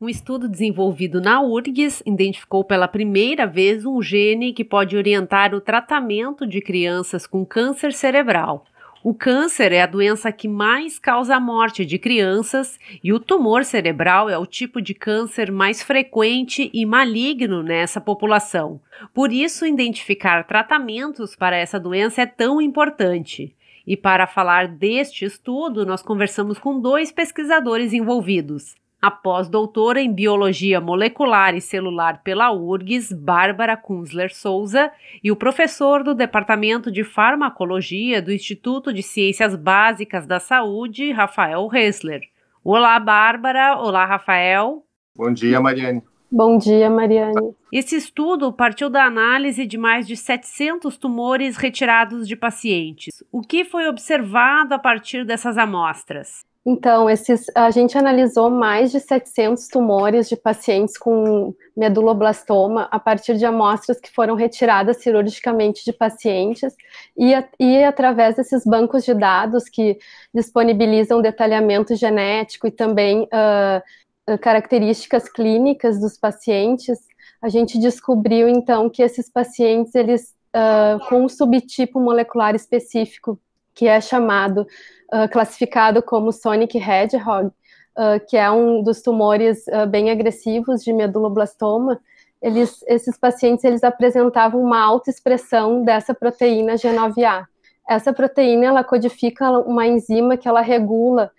um estudo desenvolvido na URGS identificou pela primeira vez um gene que pode orientar o tratamento de crianças com câncer cerebral. O câncer é a doença que mais causa a morte de crianças e o tumor cerebral é o tipo de câncer mais frequente e maligno nessa população. Por isso, identificar tratamentos para essa doença é tão importante. E para falar deste estudo, nós conversamos com dois pesquisadores envolvidos. A pós-doutora em Biologia Molecular e Celular pela URGS, Bárbara Kunzler Souza, e o professor do Departamento de Farmacologia do Instituto de Ciências Básicas da Saúde, Rafael Hessler. Olá, Bárbara. Olá, Rafael. Bom dia, Mariane. Bom dia, Mariane. Esse estudo partiu da análise de mais de 700 tumores retirados de pacientes. O que foi observado a partir dessas amostras? Então, esses, a gente analisou mais de 700 tumores de pacientes com meduloblastoma a partir de amostras que foram retiradas cirurgicamente de pacientes e, e através desses bancos de dados que disponibilizam detalhamento genético e também uh, características clínicas dos pacientes, a gente descobriu então que esses pacientes eles uh, com um subtipo molecular específico que é chamado uh, classificado como Sonic Hedgehog, uh, que é um dos tumores uh, bem agressivos de meduloblastoma, eles, esses pacientes eles apresentavam uma alta expressão dessa proteína G9A. Essa proteína ela codifica uma enzima que ela regula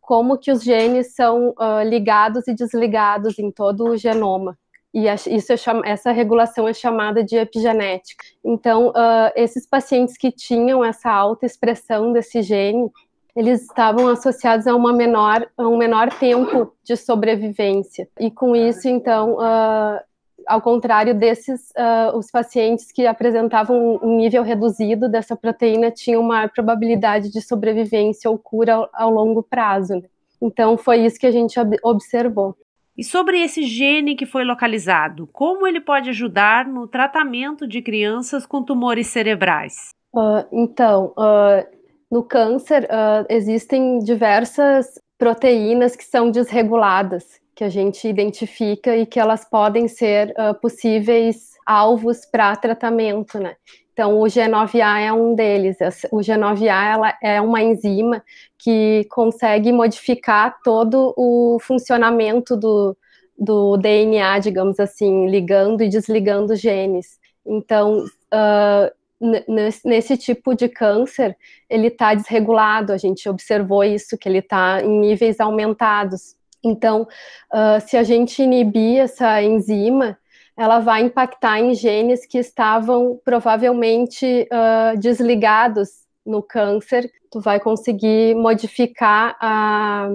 como que os genes são ligados e desligados em todo o genoma e isso é essa regulação é chamada de epigenética. Então, uh, esses pacientes que tinham essa alta expressão desse gene, eles estavam associados a, uma menor, a um menor tempo de sobrevivência. E com isso, então, uh, ao contrário desses, uh, os pacientes que apresentavam um nível reduzido dessa proteína tinham maior probabilidade de sobrevivência ou cura ao, ao longo prazo. Né? Então, foi isso que a gente observou. E sobre esse gene que foi localizado, como ele pode ajudar no tratamento de crianças com tumores cerebrais? Uh, então, uh, no câncer uh, existem diversas proteínas que são desreguladas, que a gente identifica e que elas podem ser possíveis alvos para tratamento, né? Então, o G9A é um deles. O G9A ela é uma enzima que consegue modificar todo o funcionamento do, do DNA, digamos assim, ligando e desligando genes. Então, uh, nesse tipo de câncer, ele está desregulado, a gente observou isso, que ele está em níveis aumentados. Então, uh, se a gente inibir essa enzima, ela vai impactar em genes que estavam provavelmente uh, desligados no câncer. Tu vai conseguir modificar a,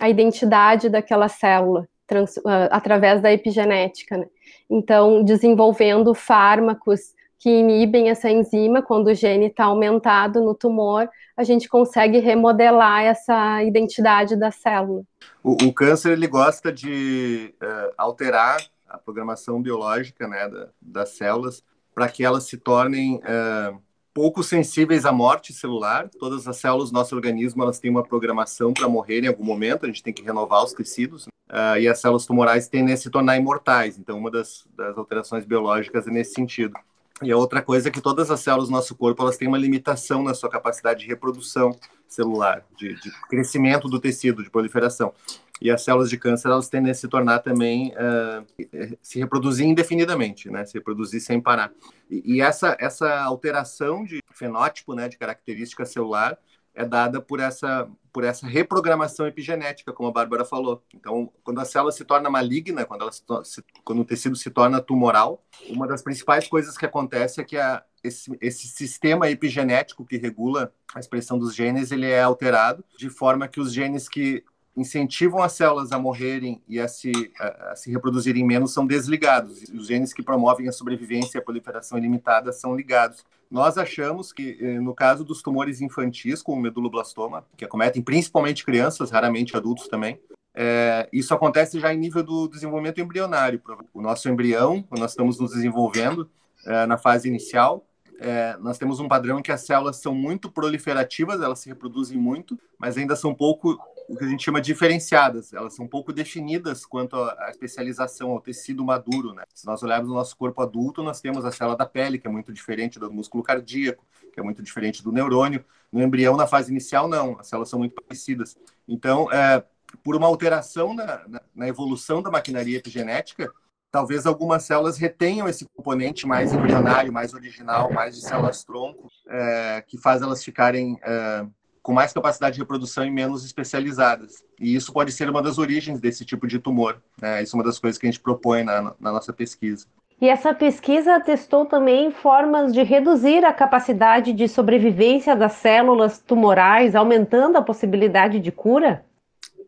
a identidade daquela célula trans, uh, através da epigenética. Né? Então, desenvolvendo fármacos que inibem essa enzima, quando o gene está aumentado no tumor, a gente consegue remodelar essa identidade da célula. O, o câncer ele gosta de uh, alterar a programação biológica né, da, das células para que elas se tornem é, pouco sensíveis à morte celular. Todas as células do nosso organismo elas têm uma programação para morrer em algum momento, a gente tem que renovar os tecidos, uh, e as células tumorais tendem a se tornar imortais. Então, uma das, das alterações biológicas é nesse sentido. E a outra coisa é que todas as células do nosso corpo elas têm uma limitação na sua capacidade de reprodução celular, de, de crescimento do tecido, de proliferação. E as células de câncer elas tendem a se tornar também uh, se reproduzir indefinidamente, né? Se reproduzir sem parar. E, e, essa essa alteração de fenótipo, né, de característica celular, é dada por essa por essa reprogramação epigenética, como a Bárbara falou. Então, quando a célula se torna maligna, quando ela se, quando o tecido se torna tumoral, uma das principais coisas que acontece é que a, esse, esse sistema epigenético que regula a expressão dos genes, ele é alterado de forma que os genes que incentivam as células a morrerem e a se, a, a se reproduzirem menos são desligados. Os genes que promovem a sobrevivência e a proliferação ilimitada são ligados. Nós achamos que, eh, no caso dos tumores infantis, como o meduloblastoma, que acometem principalmente crianças, raramente adultos também, é, isso acontece já em nível do desenvolvimento embrionário. O nosso embrião, nós estamos nos desenvolvendo é, na fase inicial, é, nós temos um padrão em que as células são muito proliferativas, elas se reproduzem muito, mas ainda são pouco o que a gente chama de diferenciadas, elas são pouco definidas quanto à especialização, ao tecido maduro. Né? Se nós olharmos o nosso corpo adulto, nós temos a célula da pele, que é muito diferente do músculo cardíaco, que é muito diferente do neurônio. No embrião, na fase inicial, não, as células são muito parecidas. Então, é, por uma alteração na, na, na evolução da maquinaria epigenética, talvez algumas células retenham esse componente mais embrionário, mais original, mais de células tronco, é, que faz elas ficarem é, com mais capacidade de reprodução e menos especializadas. E isso pode ser uma das origens desse tipo de tumor. Né? Isso é uma das coisas que a gente propõe na, na nossa pesquisa. E essa pesquisa testou também formas de reduzir a capacidade de sobrevivência das células tumorais, aumentando a possibilidade de cura?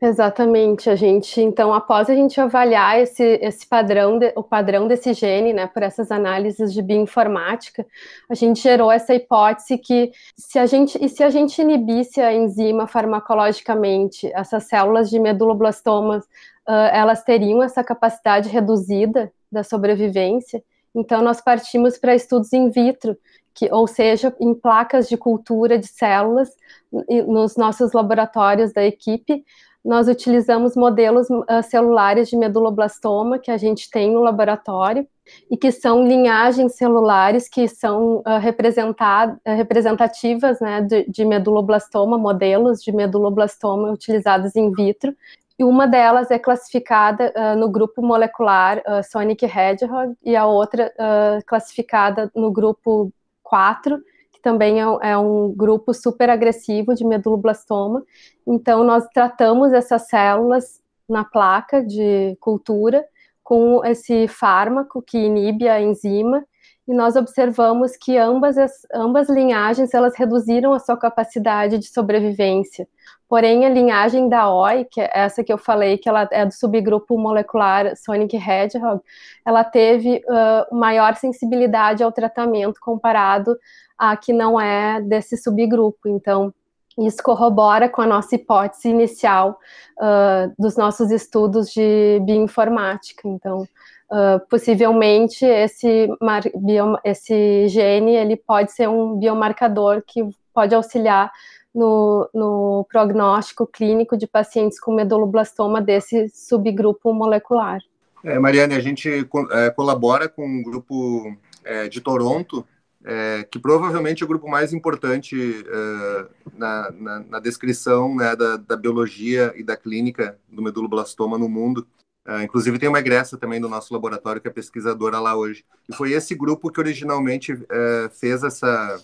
Exatamente, a gente, então, após a gente avaliar esse, esse padrão, de, o padrão desse gene, né, por essas análises de bioinformática, a gente gerou essa hipótese que se a gente, e se a gente inibisse a enzima farmacologicamente, essas células de meduloblastomas, uh, elas teriam essa capacidade reduzida da sobrevivência, então nós partimos para estudos in vitro, que, ou seja, em placas de cultura de células, nos nossos laboratórios da equipe, nós utilizamos modelos uh, celulares de meduloblastoma que a gente tem no laboratório e que são linhagens celulares que são uh, representativas né, de, de, meduloblastoma, modelos de meduloblastoma utilizados in vitro. E uma delas é classificada uh, no grupo molecular Sonic Hedgehog e a outra classificada no grupo 4, que também é, é um grupo super agressivo de meduloblastoma. Então, nós tratamos essas células na placa de cultura com esse fármaco que inibe a enzima e nós observamos que ambas as ambas linhagens elas reduziram a sua capacidade de sobrevivência. Porém, a linhagem da OI, que é essa que eu falei, que ela é do subgrupo molecular Sonic Hedgehog, ela teve uh, maior sensibilidade ao tratamento comparado a que não é desse subgrupo. Então, isso corrobora com a nossa hipótese inicial uh, dos nossos estudos de bioinformática. Então, uh, possivelmente esse, esse gene ele pode ser um biomarcador que pode auxiliar no, no prognóstico clínico de pacientes com meduloblastoma desse subgrupo molecular. É, Mariane, a gente é, colabora com um grupo é, de Toronto é, que provavelmente é o grupo mais importante é, na, na, na, descrição né, da, da, biologia e da clínica do meduloblastoma no mundo. É, inclusive tem uma egressa também do nosso laboratório que é pesquisadora lá hoje. E foi esse grupo que originalmente é, fez essa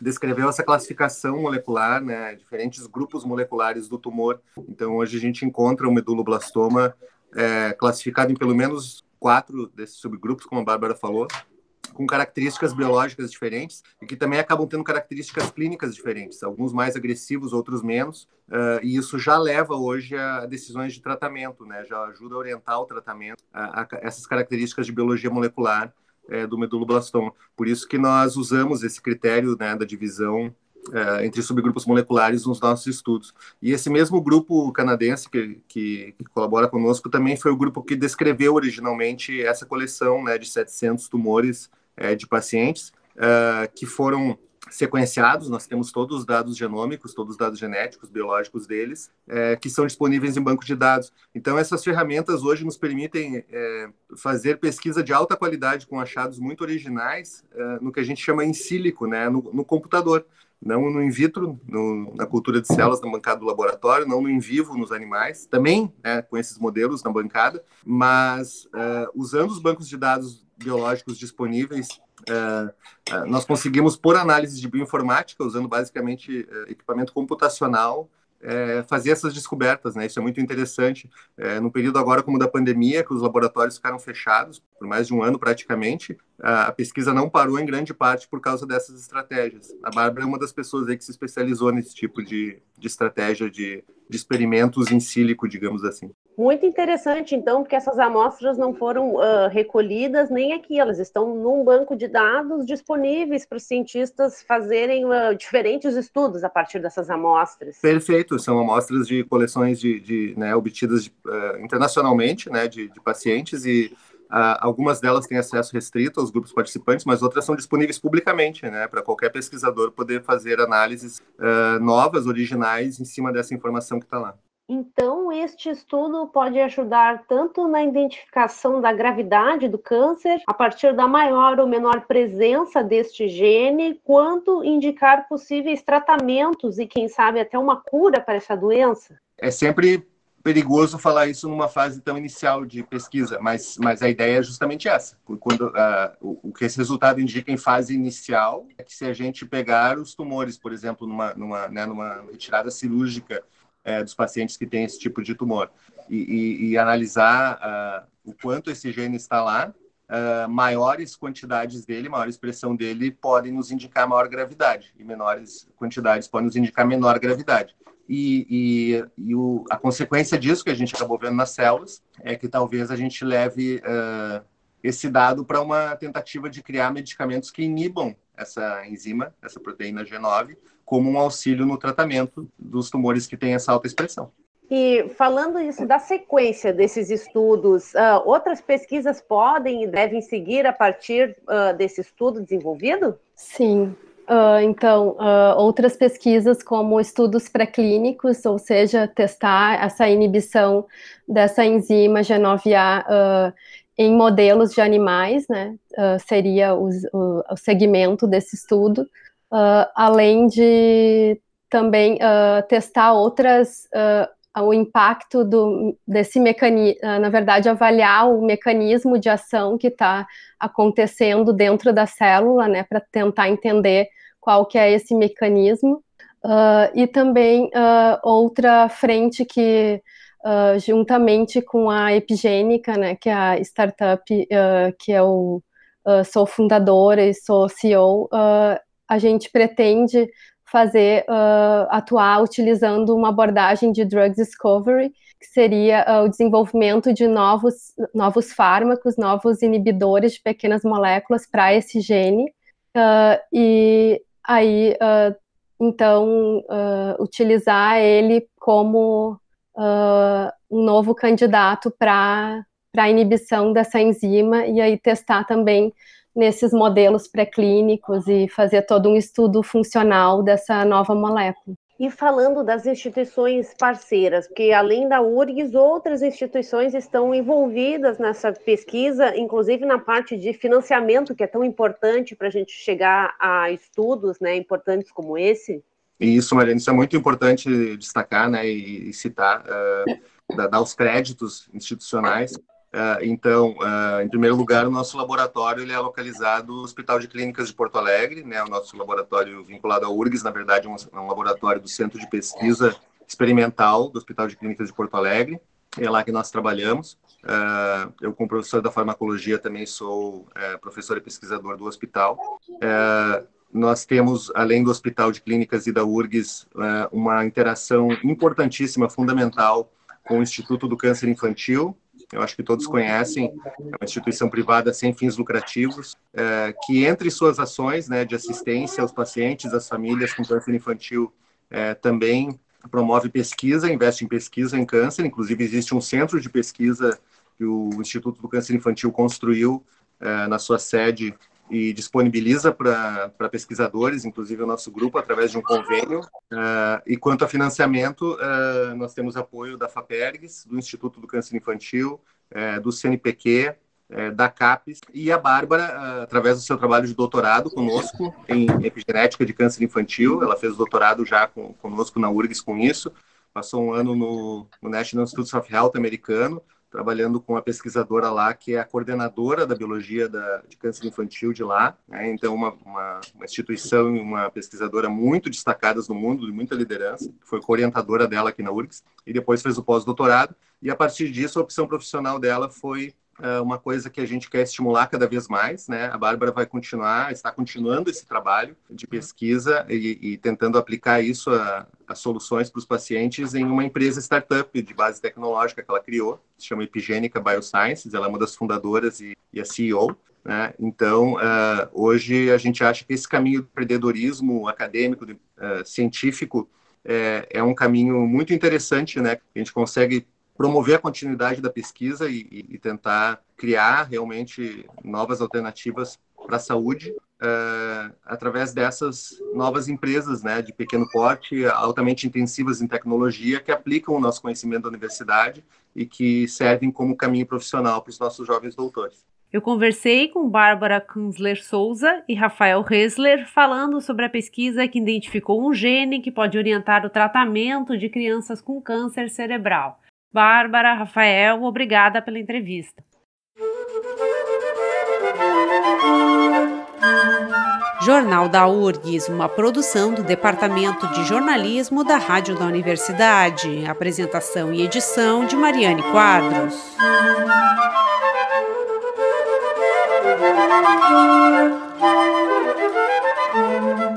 descreveu essa classificação molecular, né, diferentes grupos moleculares do tumor. Então hoje a gente encontra o meduloblastoma é, classificado em pelo menos quatro desses subgrupos, como a Bárbara falou, com características biológicas diferentes e que também acabam tendo características clínicas diferentes, alguns mais agressivos, outros menos, uh, e isso já leva hoje a decisões de tratamento, né? Já ajuda a orientar o tratamento a, a essas características de biologia molecular é, do meduloblastoma. Por isso que nós usamos esse critério né, da divisão é, entre subgrupos moleculares nos nossos estudos. E esse mesmo grupo canadense que, que, que, colabora conosco também foi o grupo que descreveu originalmente essa coleção né, de 700 tumores é, de pacientes uh, que foram sequenciados, nós temos todos os dados genômicos, todos os dados genéticos, biológicos deles, é, que são disponíveis em banco de dados. Então, essas ferramentas hoje nos permitem é, fazer pesquisa de alta qualidade com achados muito originais é, no que a gente chama em sílico, né, no, no computador. Não no in vitro, no, na cultura de células na bancada do laboratório, não no in vivo nos animais, também né, com esses modelos na bancada, mas é, usando os bancos de dados biológicos disponíveis, é, é, nós conseguimos, por análise de bioinformática, usando basicamente equipamento computacional, é, fazer essas descobertas, né? Isso é muito interessante. É, no período agora como da pandemia, que os laboratórios ficaram fechados por mais de um ano praticamente, a, pesquisa não parou em grande parte por causa dessas estratégias. A Bárbara é uma das pessoas aí que se especializou nesse tipo de, de estratégia de, de experimentos em sílico, digamos assim. Muito interessante, então, porque essas amostras não foram uh, recolhidas nem aqui, elas estão num banco de dados disponíveis para os cientistas fazerem uh, diferentes estudos a partir dessas amostras. Perfeito, são amostras de coleções de, de né, obtidas de, uh, internacionalmente, né, de, de pacientes e algumas delas têm acesso restrito aos grupos participantes, mas outras são disponíveis publicamente, né, para qualquer pesquisador poder fazer análises novas, originais, em cima dessa informação que está lá. Então, este estudo pode ajudar tanto na identificação da gravidade do câncer, a partir da maior ou menor presença deste gene, quanto indicar possíveis tratamentos e, quem sabe, até uma cura para essa doença? É sempre perigoso falar isso numa fase tão inicial de pesquisa, mas, mas a ideia é justamente essa. Quando, uh, o, o, que esse resultado indica em fase inicial é que se a gente pegar os tumores, por exemplo, numa, numa, né, numa retirada cirúrgica é, dos pacientes que têm esse tipo de tumor e, e, e analisar uh, o quanto esse gene está lá, uh, maiores quantidades dele, maior expressão dele podem nos indicar maior gravidade e menores quantidades podem nos indicar menor gravidade. E, e, e o, a consequência disso que a gente acabou vendo nas células é que talvez a gente leve uh, esse dado para uma tentativa de criar medicamentos que inibam essa enzima, essa proteína G9, como um auxílio no tratamento dos tumores que têm essa alta expressão. E falando isso da sequência desses estudos, uh, outras pesquisas podem e devem seguir a partir uh, desse estudo desenvolvido? Sim. Uh, então, outras pesquisas como estudos pré-clínicos, ou seja, testar essa inibição dessa enzima G9A em modelos de animais, né, seria o, o segmento desse estudo. Uh, além de também uh, testar outras, uh, o impacto do, desse mecanismo, na verdade, avaliar o mecanismo de ação que está acontecendo dentro da célula, né, para tentar entender qual que é esse mecanismo. e também outra frente que Uh, juntamente com a Epigênica, né, que é a startup uh, que eu uh, sou fundadora e sou CEO, a gente pretende fazer uh, atuar utilizando uma abordagem de drug discovery, que seria uh, o desenvolvimento de novos, novos fármacos, novos inibidores de pequenas moléculas para esse gene, uh, e aí então utilizar ele como um novo candidato para a inibição dessa enzima e aí testar também nesses modelos pré-clínicos e fazer todo um estudo funcional dessa nova molécula. E falando das instituições parceiras, porque além da URGS, outras instituições estão envolvidas nessa pesquisa, inclusive na parte de financiamento, que é tão importante para a gente chegar a estudos né, importantes como esse. Isso, Mariana, isso é muito importante destacar né, e, citar, uh, dar os créditos institucionais então, uh, em primeiro lugar, o nosso laboratório ele é localizado no Hospital de Clínicas de Porto Alegre, né? O nosso laboratório vinculado ao URGS, na verdade, é um, é laboratório do Centro de Pesquisa Experimental do Hospital de Clínicas de Porto Alegre. É lá que nós trabalhamos. Uh, eu, como professor da farmacologia, também sou professor e pesquisador do hospital. nós temos, além do Hospital de Clínicas e da URGS, uma interação importantíssima, fundamental, com o Instituto do Câncer Infantil, eu acho que todos conhecem, é uma instituição privada sem fins lucrativos, é, que entre suas ações né, de assistência aos pacientes, às famílias com câncer infantil, é, também promove pesquisa, investe em pesquisa em câncer, inclusive existe um centro de pesquisa que o Instituto do Câncer Infantil construiu é, na sua sede e disponibiliza para pesquisadores, inclusive o nosso grupo, através de um convênio. Uh, e quanto a financiamento, uh, nós temos apoio da FAPERGS, do Instituto do Câncer Infantil, uh, do CNPq, da CAPES, e a Bárbara, através do seu trabalho de doutorado conosco em epigenética de câncer infantil, ela fez doutorado já com, conosco na URGS com isso, passou um ano no, no National Institutes of Health americano, trabalhando com a pesquisadora lá, que é a coordenadora da biologia da, de câncer infantil de lá. Né? Então, uma, uma, uma instituição e uma pesquisadora muito destacadas no mundo, de muita liderança, foi co-orientadora dela aqui na URGS, e depois fez o pós-doutorado. E a partir disso, a opção profissional dela foi é uma coisa que a gente quer estimular cada vez mais, né? A Bárbara vai continuar, está continuando esse trabalho de pesquisa e, e tentando aplicar isso a, a soluções para os pacientes em uma empresa startup de base tecnológica que ela criou, se chama Epigênica Biosciences, ela é uma das fundadoras e, e a CEO. Né? Então, uh, hoje a gente acha que esse caminho do empreendedorismo acadêmico, uh, científico, é, é um caminho muito interessante, né? A gente consegue promover a continuidade da pesquisa e, e tentar criar realmente novas alternativas para a saúde uh, através dessas novas empresas né, de pequeno porte, altamente intensivas em tecnologia, que aplicam o nosso conhecimento da universidade e que servem como caminho profissional para os nossos jovens doutores. Eu conversei com Bárbara Kunzler Souza e Rafael Hessler falando sobre a pesquisa que identificou um gene que pode orientar o tratamento de crianças com câncer cerebral. Bárbara, Rafael, obrigada pela entrevista. Jornal da URGS, uma produção do Departamento de Jornalismo da Rádio da Universidade. Apresentação e edição de Mariane Quadros. Música